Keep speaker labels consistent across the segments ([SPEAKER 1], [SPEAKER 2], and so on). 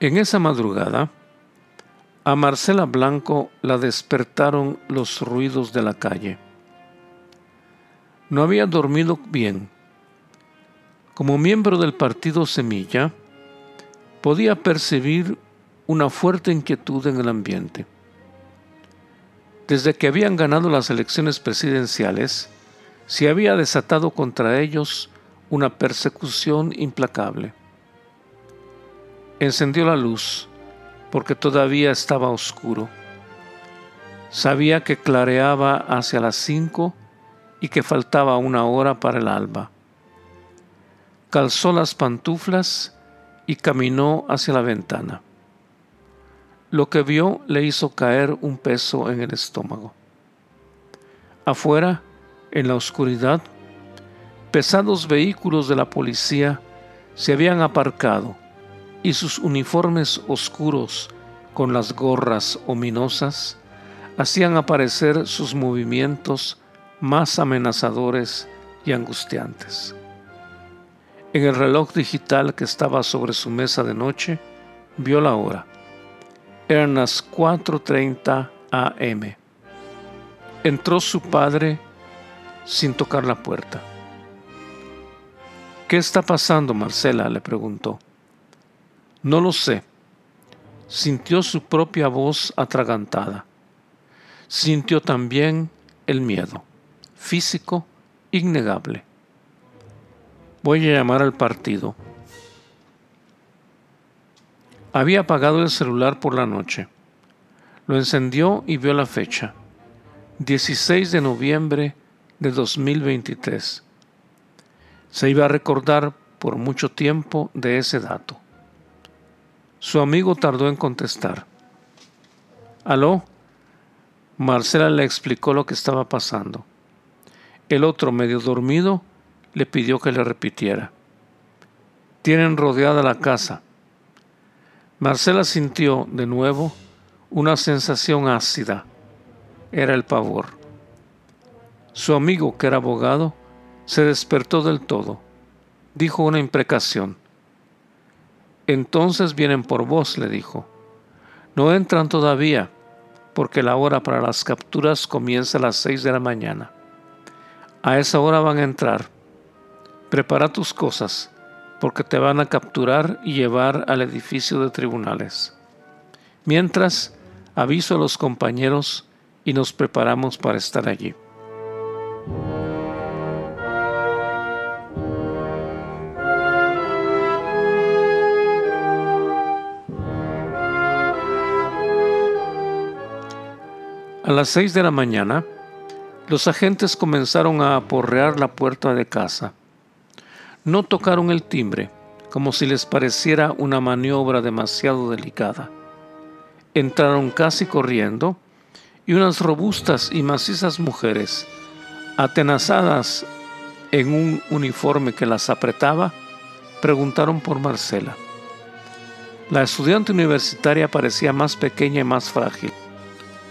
[SPEAKER 1] En esa madrugada, a Marcela Blanco la despertaron los ruidos de la calle. No había dormido bien. Como miembro del partido Semilla, podía percibir una fuerte inquietud en el ambiente. Desde que habían ganado las elecciones presidenciales, se había desatado contra ellos una persecución implacable. Encendió la luz porque todavía estaba oscuro. Sabía que clareaba hacia las cinco y que faltaba una hora para el alba. Calzó las pantuflas y caminó hacia la ventana. Lo que vio le hizo caer un peso en el estómago. Afuera, en la oscuridad, pesados vehículos de la policía se habían aparcado y sus uniformes oscuros con las gorras ominosas hacían aparecer sus movimientos más amenazadores y angustiantes. En el reloj digital que estaba sobre su mesa de noche, vio la hora. Eran las 4.30 am. Entró su padre sin tocar la puerta. ¿Qué está pasando, Marcela? le preguntó. No lo sé. Sintió su propia voz atragantada. Sintió también el miedo, físico, innegable. Voy a llamar al partido. Había apagado el celular por la noche. Lo encendió y vio la fecha. 16 de noviembre de 2023. Se iba a recordar por mucho tiempo de ese dato. Su amigo tardó en contestar. ¿Aló? Marcela le explicó lo que estaba pasando. El otro, medio dormido, le pidió que le repitiera. Tienen rodeada la casa. Marcela sintió de nuevo una sensación ácida. Era el pavor. Su amigo, que era abogado, se despertó del todo. Dijo una imprecación. Entonces vienen por vos, le dijo. No entran todavía, porque la hora para las capturas comienza a las seis de la mañana. A esa hora van a entrar. Prepara tus cosas, porque te van a capturar y llevar al edificio de tribunales. Mientras, aviso a los compañeros y nos preparamos para estar allí. A las seis de la mañana, los agentes comenzaron a aporrear la puerta de casa. No tocaron el timbre, como si les pareciera una maniobra demasiado delicada. Entraron casi corriendo y unas robustas y macizas mujeres, atenazadas en un uniforme que las apretaba, preguntaron por Marcela. La estudiante universitaria parecía más pequeña y más frágil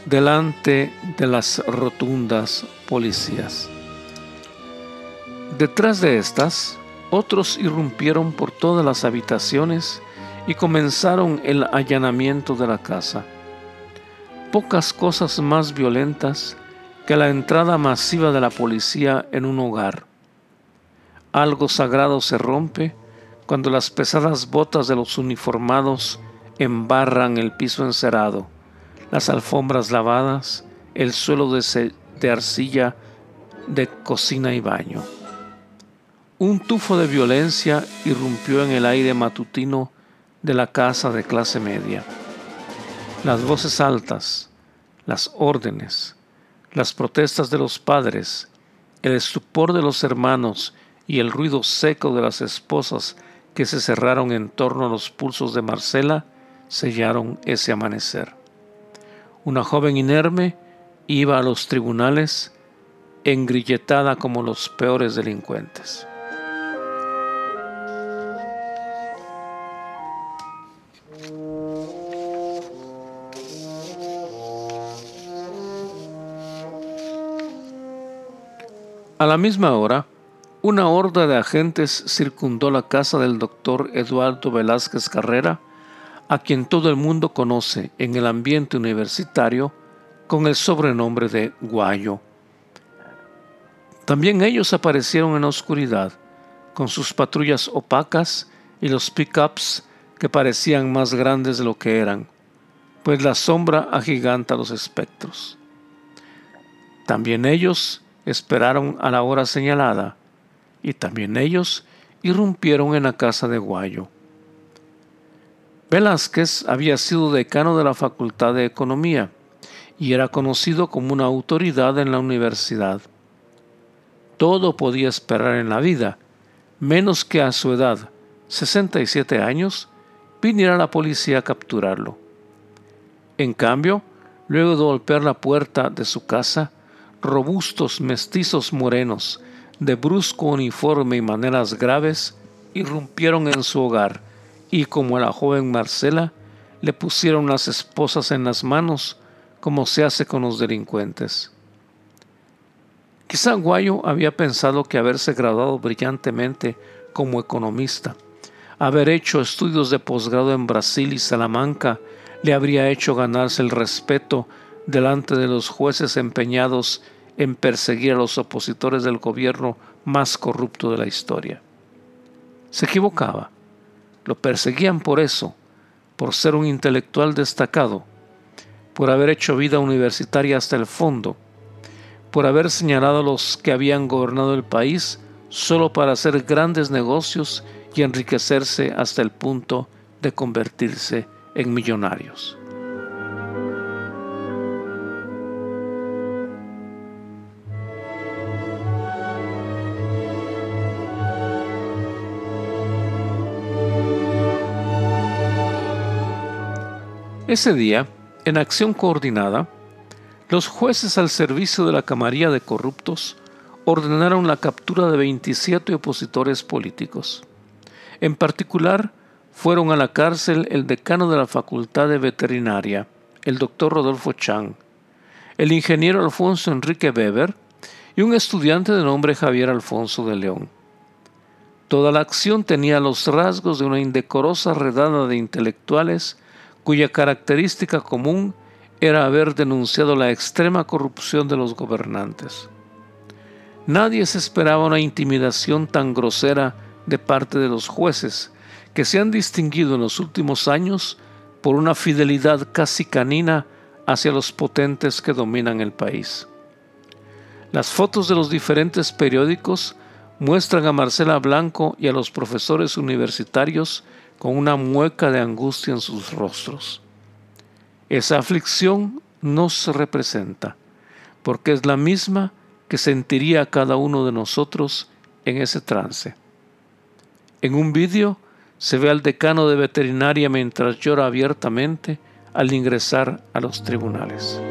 [SPEAKER 1] delante de las rotundas policías. Detrás de estas, otros irrumpieron por todas las habitaciones y comenzaron el allanamiento de la casa. Pocas cosas más violentas que la entrada masiva de la policía en un hogar. Algo sagrado se rompe cuando las pesadas botas de los uniformados embarran el piso encerado las alfombras lavadas, el suelo de, arcilla de cocina y baño. Un tufo de violencia irrumpió en el aire matutino de la casa de clase media. Las voces altas, las órdenes, las protestas de los padres, el estupor de los hermanos y el ruido seco de las esposas que se cerraron en torno a los pulsos de Marcela sellaron ese amanecer. Una joven inerme iba a los tribunales engrilletada como los peores delincuentes. A la misma hora, una horda de agentes circundó la casa del doctor Eduardo Velázquez Carrera, a quien todo el mundo conoce en el ambiente universitario con el sobrenombre de Guayo. También ellos aparecieron en la oscuridad, con sus patrullas opacas y los pickups que parecían más grandes de lo que eran, pues la sombra agiganta los espectros. También ellos esperaron a la hora señalada, y también ellos irrumpieron en la casa de Guayo. Velázquez había sido decano de la Facultad de Economía y era conocido como una autoridad en la universidad. Todo podía esperar en la vida, menos que a su edad, 67 años, viniera la policía a capturarlo. En cambio, luego de golpear la puerta de su casa, robustos mestizos morenos, de brusco uniforme y maneras graves, irrumpieron en su hogar y como a la joven Marcela, le pusieron las esposas en las manos, como se hace con los delincuentes. Quizá Guayo había pensado que haberse graduado brillantemente como economista, haber hecho estudios de posgrado en Brasil y Salamanca, le habría hecho ganarse el respeto delante de los jueces empeñados en perseguir a los opositores del gobierno más corrupto de la historia. Se equivocaba. Lo perseguían por eso, por ser un intelectual destacado, por haber hecho vida universitaria hasta el fondo, por haber señalado a los que habían gobernado el país solo para hacer grandes negocios y enriquecerse hasta el punto de convertirse en millonarios. Ese día, en acción coordinada, los jueces al servicio de la Camarilla de Corruptos ordenaron la captura de 27 opositores políticos. En particular, fueron a la cárcel el decano de la Facultad de Veterinaria, el doctor Rodolfo Chang, el ingeniero Alfonso Enrique Weber y un estudiante de nombre Javier Alfonso de León. Toda la acción tenía los rasgos de una indecorosa redada de intelectuales cuya característica común era haber denunciado la extrema corrupción de los gobernantes. Nadie se esperaba una intimidación tan grosera de parte de los jueces, que se han distinguido en los últimos años por una fidelidad casi canina hacia los potentes que dominan el país. Las fotos de los diferentes periódicos muestran a Marcela Blanco y a los profesores universitarios con una mueca de angustia en sus rostros. Esa aflicción no se representa, porque es la misma que sentiría cada uno de nosotros en ese trance. En un vídeo se ve al decano de veterinaria mientras llora abiertamente al ingresar a los tribunales.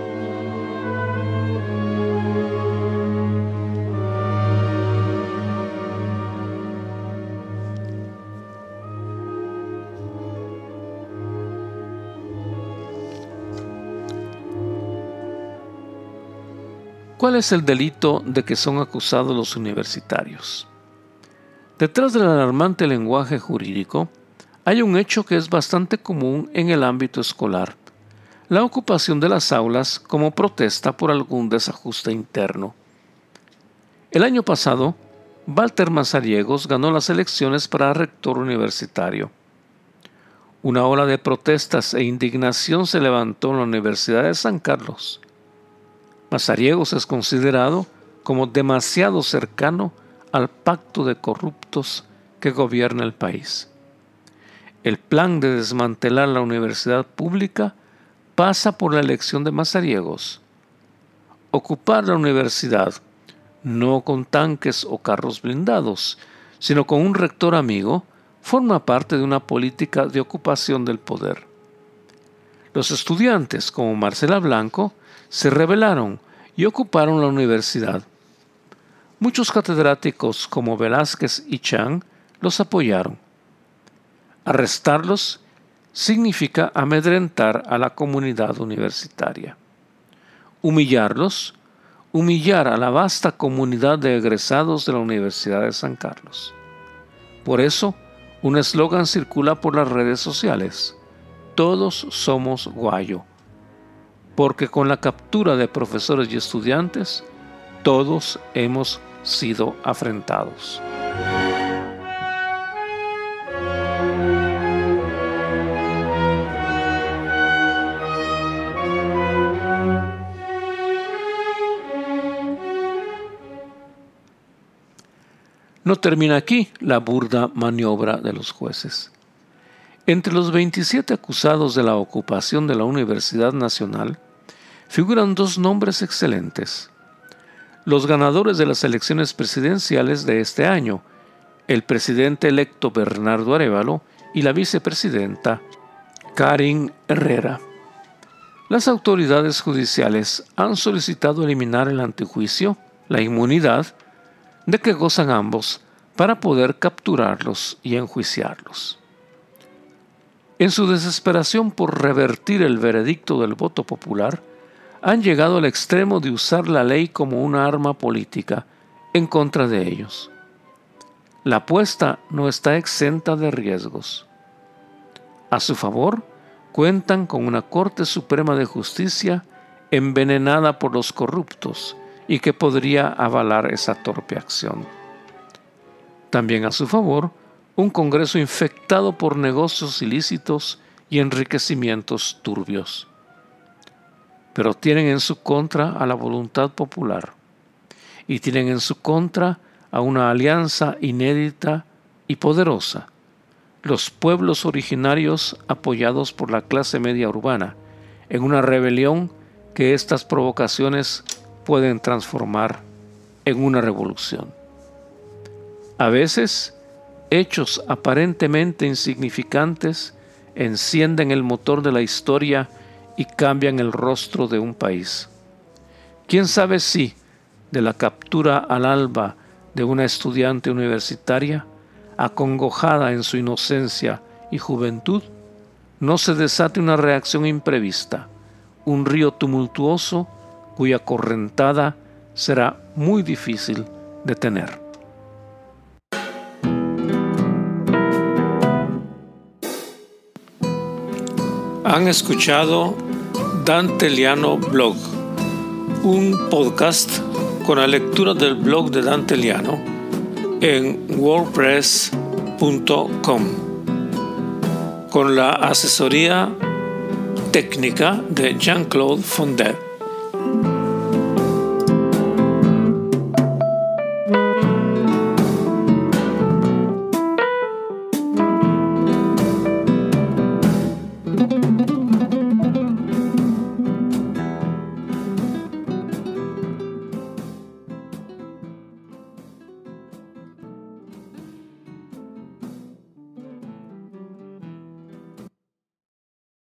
[SPEAKER 1] ¿Cuál es el delito de que son acusados los universitarios? Detrás del alarmante lenguaje jurídico hay un hecho que es bastante común en el ámbito escolar, la ocupación de las aulas como protesta por algún desajuste interno. El año pasado, Walter Mazariegos ganó las elecciones para rector universitario. Una ola de protestas e indignación se levantó en la Universidad de San Carlos Mazariegos es considerado como demasiado cercano al pacto de corruptos que gobierna el país. El plan de desmantelar la universidad pública pasa por la elección de Mazariegos. Ocupar la universidad no con tanques o carros blindados, sino con un rector amigo, forma parte de una política de ocupación del poder. Los estudiantes, como Marcela Blanco, se rebelaron y ocuparon la universidad. Muchos catedráticos como Velázquez y Chang los apoyaron. Arrestarlos significa amedrentar a la comunidad universitaria. Humillarlos, humillar a la vasta comunidad de egresados de la Universidad de San Carlos. Por eso, un eslogan circula por las redes sociales. Todos somos Guayo. Porque con la captura de profesores y estudiantes, todos hemos sido afrentados. No termina aquí la burda maniobra de los jueces. Entre los 27 acusados de la ocupación de la Universidad Nacional figuran dos nombres excelentes. Los ganadores de las elecciones presidenciales de este año, el presidente electo Bernardo Arevalo y la vicepresidenta Karin Herrera. Las autoridades judiciales han solicitado eliminar el antejuicio, la inmunidad de que gozan ambos para poder capturarlos y enjuiciarlos. En su desesperación por revertir el veredicto del voto popular, han llegado al extremo de usar la ley como una arma política en contra de ellos. La apuesta no está exenta de riesgos. A su favor, cuentan con una Corte Suprema de Justicia envenenada por los corruptos y que podría avalar esa torpe acción. También a su favor, un Congreso infectado por negocios ilícitos y enriquecimientos turbios. Pero tienen en su contra a la voluntad popular y tienen en su contra a una alianza inédita y poderosa, los pueblos originarios apoyados por la clase media urbana, en una rebelión que estas provocaciones pueden transformar en una revolución. A veces, hechos aparentemente insignificantes encienden el motor de la historia y cambian el rostro de un país. ¿Quién sabe si, de la captura al alba de una estudiante universitaria, acongojada en su inocencia y juventud, no se desate una reacción imprevista, un río tumultuoso cuya correntada será muy difícil de tener. Han escuchado Dante Liano Blog, un podcast con la lectura del blog de Dante Liano en wordpress.com, con la asesoría técnica de Jean-Claude Fondet.